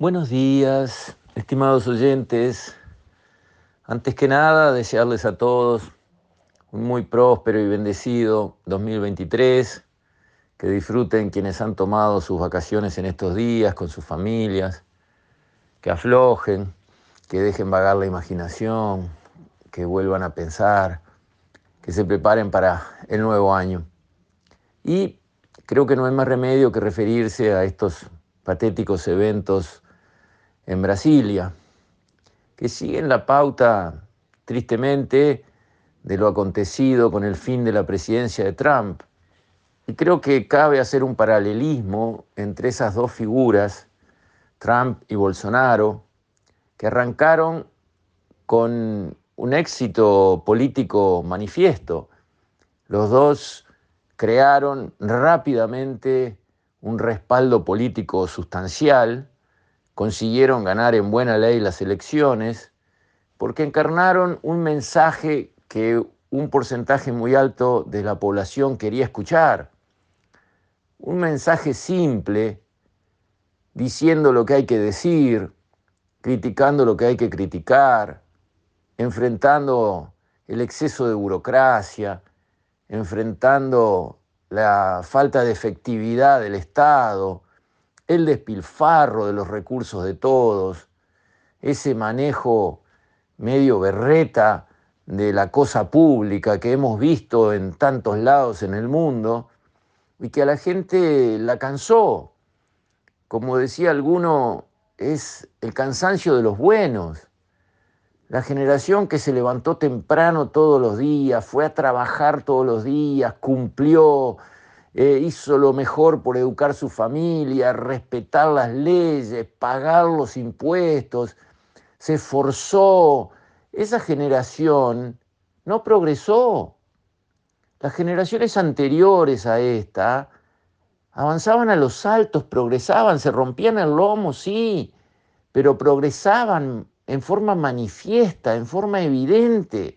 Buenos días, estimados oyentes. Antes que nada, desearles a todos un muy próspero y bendecido 2023, que disfruten quienes han tomado sus vacaciones en estos días con sus familias, que aflojen, que dejen vagar la imaginación, que vuelvan a pensar, que se preparen para el nuevo año. Y creo que no hay más remedio que referirse a estos patéticos eventos en Brasilia, que siguen la pauta, tristemente, de lo acontecido con el fin de la presidencia de Trump. Y creo que cabe hacer un paralelismo entre esas dos figuras, Trump y Bolsonaro, que arrancaron con un éxito político manifiesto. Los dos crearon rápidamente un respaldo político sustancial, consiguieron ganar en buena ley las elecciones, porque encarnaron un mensaje que un porcentaje muy alto de la población quería escuchar. Un mensaje simple, diciendo lo que hay que decir, criticando lo que hay que criticar, enfrentando el exceso de burocracia, enfrentando la falta de efectividad del Estado, el despilfarro de los recursos de todos, ese manejo medio berreta de la cosa pública que hemos visto en tantos lados en el mundo y que a la gente la cansó. Como decía alguno, es el cansancio de los buenos. La generación que se levantó temprano todos los días, fue a trabajar todos los días, cumplió, eh, hizo lo mejor por educar su familia, respetar las leyes, pagar los impuestos, se esforzó. Esa generación no progresó. Las generaciones anteriores a esta avanzaban a los saltos, progresaban, se rompían el lomo, sí, pero progresaban en forma manifiesta, en forma evidente.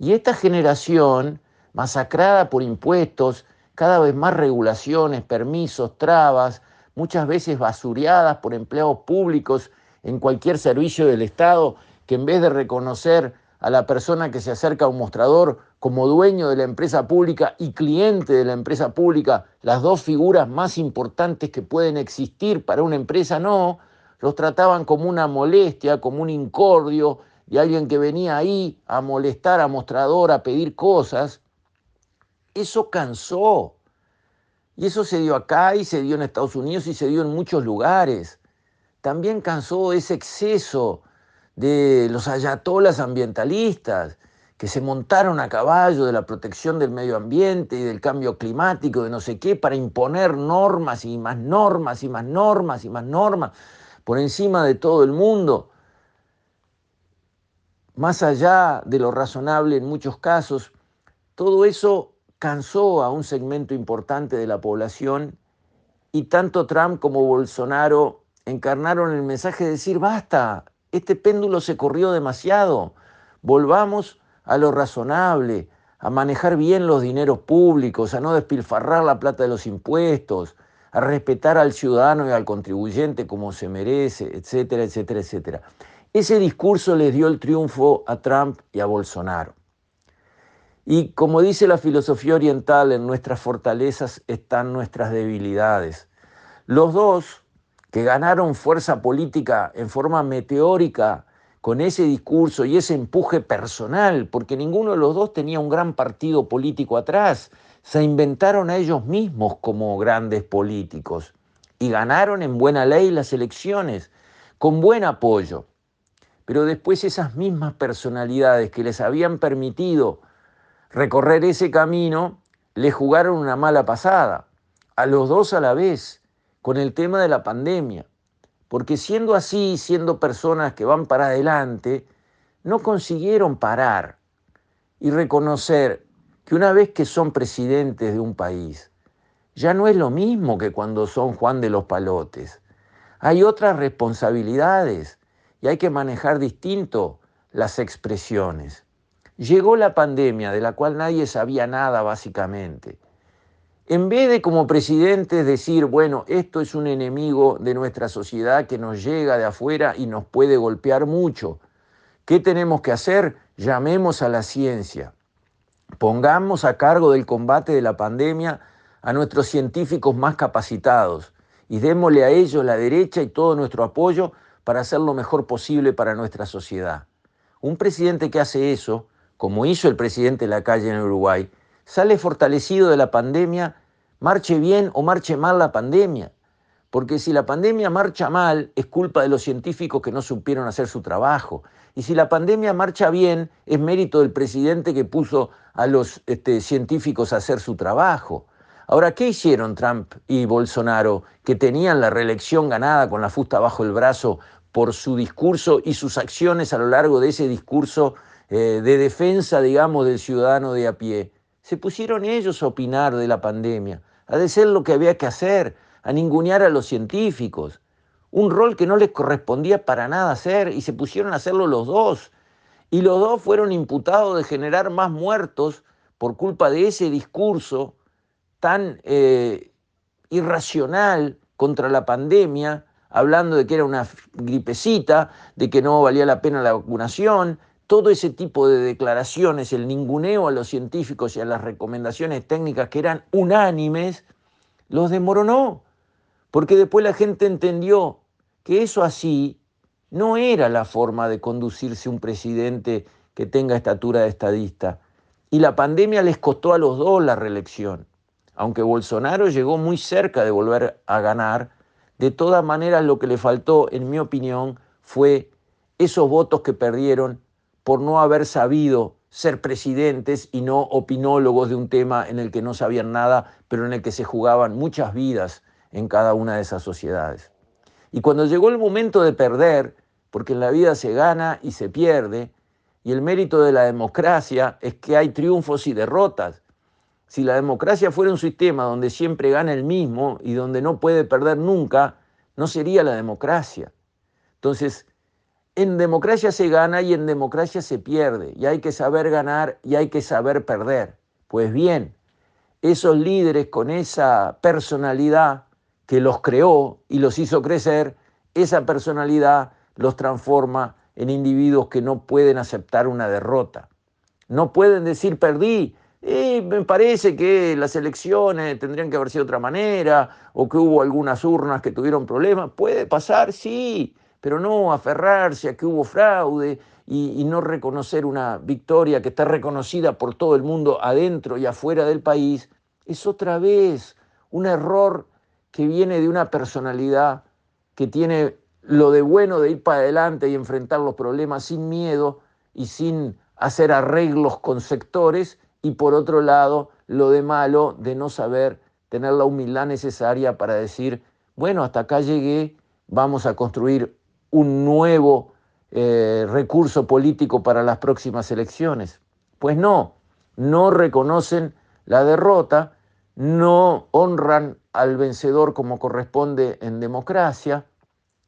Y esta generación, masacrada por impuestos, cada vez más regulaciones, permisos, trabas, muchas veces basureadas por empleados públicos en cualquier servicio del Estado, que en vez de reconocer a la persona que se acerca a un mostrador como dueño de la empresa pública y cliente de la empresa pública, las dos figuras más importantes que pueden existir para una empresa, no, los trataban como una molestia, como un incordio de alguien que venía ahí a molestar a mostrador, a pedir cosas, eso cansó. Y eso se dio acá y se dio en Estados Unidos y se dio en muchos lugares. También cansó ese exceso de los ayatolas ambientalistas que se montaron a caballo de la protección del medio ambiente y del cambio climático, de no sé qué, para imponer normas y más normas y más normas y más normas por encima de todo el mundo, más allá de lo razonable en muchos casos. Todo eso cansó a un segmento importante de la población y tanto Trump como Bolsonaro encarnaron el mensaje de decir, basta, este péndulo se corrió demasiado, volvamos a lo razonable, a manejar bien los dineros públicos, a no despilfarrar la plata de los impuestos, a respetar al ciudadano y al contribuyente como se merece, etcétera, etcétera, etcétera. Ese discurso les dio el triunfo a Trump y a Bolsonaro. Y como dice la filosofía oriental, en nuestras fortalezas están nuestras debilidades. Los dos, que ganaron fuerza política en forma meteórica con ese discurso y ese empuje personal, porque ninguno de los dos tenía un gran partido político atrás, se inventaron a ellos mismos como grandes políticos y ganaron en buena ley las elecciones, con buen apoyo. Pero después esas mismas personalidades que les habían permitido recorrer ese camino, le jugaron una mala pasada, a los dos a la vez, con el tema de la pandemia. Porque siendo así, siendo personas que van para adelante, no consiguieron parar y reconocer que una vez que son presidentes de un país, ya no es lo mismo que cuando son Juan de los Palotes. Hay otras responsabilidades y hay que manejar distinto las expresiones. Llegó la pandemia de la cual nadie sabía nada básicamente. En vez de como presidentes decir, bueno, esto es un enemigo de nuestra sociedad que nos llega de afuera y nos puede golpear mucho, ¿qué tenemos que hacer? Llamemos a la ciencia. Pongamos a cargo del combate de la pandemia a nuestros científicos más capacitados y démosle a ellos la derecha y todo nuestro apoyo para hacer lo mejor posible para nuestra sociedad. Un presidente que hace eso, como hizo el presidente de la calle en Uruguay, sale fortalecido de la pandemia, marche bien o marche mal la pandemia. Porque si la pandemia marcha mal, es culpa de los científicos que no supieron hacer su trabajo. Y si la pandemia marcha bien, es mérito del presidente que puso a los este, científicos a hacer su trabajo. Ahora, ¿qué hicieron Trump y Bolsonaro que tenían la reelección ganada con la fusta bajo el brazo por su discurso y sus acciones a lo largo de ese discurso eh, de defensa, digamos, del ciudadano de a pie? Se pusieron ellos a opinar de la pandemia, a decir lo que había que hacer, a ningunear a los científicos, un rol que no les correspondía para nada hacer y se pusieron a hacerlo los dos. Y los dos fueron imputados de generar más muertos por culpa de ese discurso tan eh, irracional contra la pandemia, hablando de que era una gripecita, de que no valía la pena la vacunación, todo ese tipo de declaraciones, el ninguneo a los científicos y a las recomendaciones técnicas que eran unánimes, los demoronó, porque después la gente entendió que eso así no era la forma de conducirse un presidente que tenga estatura de estadista. Y la pandemia les costó a los dos la reelección aunque Bolsonaro llegó muy cerca de volver a ganar, de todas maneras lo que le faltó, en mi opinión, fue esos votos que perdieron por no haber sabido ser presidentes y no opinólogos de un tema en el que no sabían nada, pero en el que se jugaban muchas vidas en cada una de esas sociedades. Y cuando llegó el momento de perder, porque en la vida se gana y se pierde, y el mérito de la democracia es que hay triunfos y derrotas, si la democracia fuera un sistema donde siempre gana el mismo y donde no puede perder nunca, no sería la democracia. Entonces, en democracia se gana y en democracia se pierde, y hay que saber ganar y hay que saber perder. Pues bien, esos líderes con esa personalidad que los creó y los hizo crecer, esa personalidad los transforma en individuos que no pueden aceptar una derrota. No pueden decir perdí, me parece que las elecciones tendrían que haber sido de otra manera, o que hubo algunas urnas que tuvieron problemas. Puede pasar, sí, pero no aferrarse a que hubo fraude y, no reconocer una victoria que está reconocida por todo el mundo adentro y afuera del país, es otra vez un error que viene de una personalidad que tiene lo de bueno de ir para adelante y enfrentar los problemas sin miedo y sin hacer arreglos con sectores y por otro lado lo de malo de no saber tener la humildad necesaria para decir, bueno, hasta acá llegué, vamos a construir un nuevo eh, recurso político para las próximas elecciones. Pues no, no reconocen la derrota, no honran al vencedor como corresponde en democracia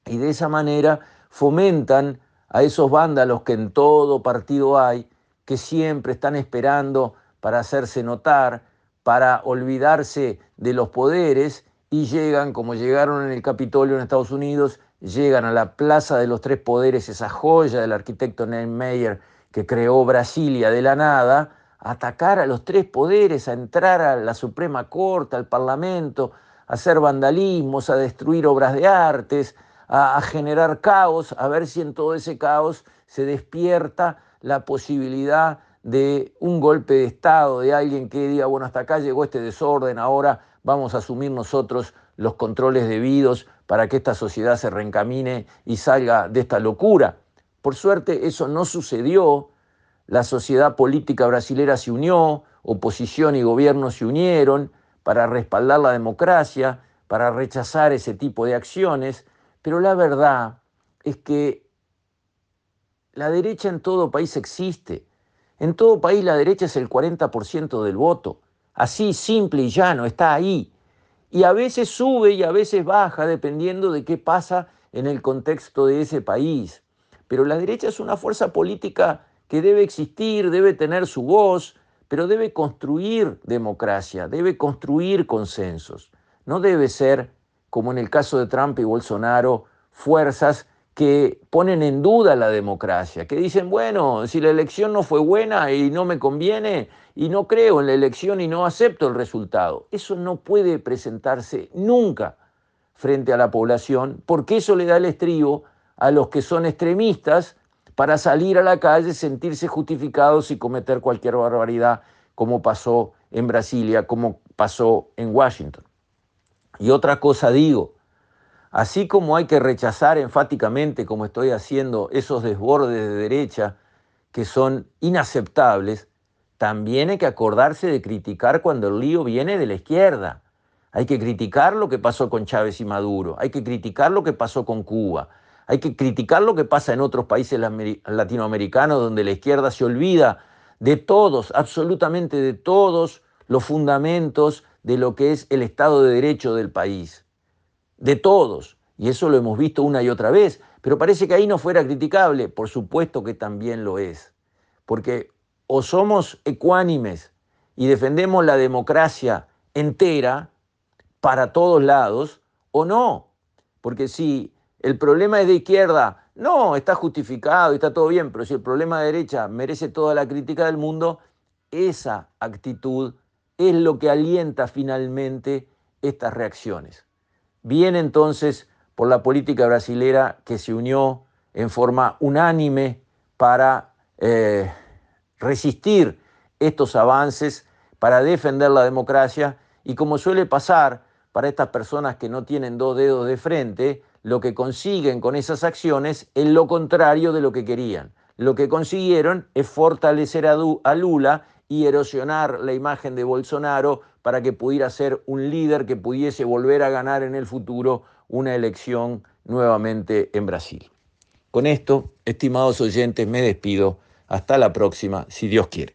y de esa manera fomentan a esos vándalos que en todo partido hay, que siempre están esperando para hacerse notar, para olvidarse de los poderes y llegan, como llegaron en el Capitolio en Estados Unidos, llegan a la Plaza de los Tres Poderes, esa joya del arquitecto Mayer que creó Brasilia de la nada, a atacar a los tres poderes, a entrar a la Suprema Corte, al Parlamento, a hacer vandalismos, a destruir obras de artes, a, a generar caos, a ver si en todo ese caos se despierta la posibilidad de un golpe de Estado, de alguien que diga, bueno, hasta acá llegó este desorden, ahora vamos a asumir nosotros los controles debidos para que esta sociedad se reencamine y salga de esta locura. Por suerte eso no sucedió, la sociedad política brasilera se unió, oposición y gobierno se unieron para respaldar la democracia, para rechazar ese tipo de acciones, pero la verdad es que la derecha en todo país existe en todo país la derecha es el 40% del voto. Así, simple y llano, está ahí. Y a veces sube y a veces baja dependiendo de qué pasa en el contexto de ese país. Pero la derecha es una fuerza política que debe existir, debe tener su voz, pero debe construir democracia, debe construir consensos. No debe ser, como en el caso de Trump y Bolsonaro, fuerzas que ponen en duda la democracia, que dicen, bueno, si la elección no fue buena y no me conviene y no creo en la elección y no acepto el resultado. Eso no puede presentarse nunca frente a la población, porque eso le da el estribo a los que son extremistas para salir a la calle, sentirse justificados y cometer cualquier barbaridad, como pasó en Brasilia, como pasó en Washington. Y otra cosa digo, así como hay que rechazar enfáticamente, como estoy haciendo, esos desbordes de derecha que son inaceptables, también hay que acordarse de criticar cuando el lío viene de la izquierda. Hay que criticar lo que pasó con Chávez y Maduro, hay que criticar lo que pasó con Cuba, hay que criticar lo que pasa en otros países latinoamericanos donde la izquierda se olvida de todos, absolutamente de todos los fundamentos de lo que es el Estado de Derecho del país. De todos. Y eso lo hemos visto una y otra vez. Pero parece que ahí no fuera criticable. Por supuesto que también lo es. Porque o somos ecuánimes y defendemos la democracia entera, para todos lados o no. Porque si el problema es de izquierda, no, está justificado está todo bien, pero si el problema de derecha merece toda la crítica del mundo, esa actitud es lo que alienta finalmente estas reacciones. Bien entonces por la política brasilera que se unió en forma unánime para eh, resistir estos avances, para defender la democracia y como suele pasar, para estas personas que no tienen dos dedos de frente, lo que consiguen con esas acciones es lo contrario de lo que querían. Lo que consiguieron es fortalecer a, Lula y erosionar la imagen de Bolsonaro para que pudiera ser un líder que pudiese volver a ganar en el futuro una elección nuevamente en Brasil. Con esto, estimados oyentes, me despido. Hasta la próxima, si Dios quiere.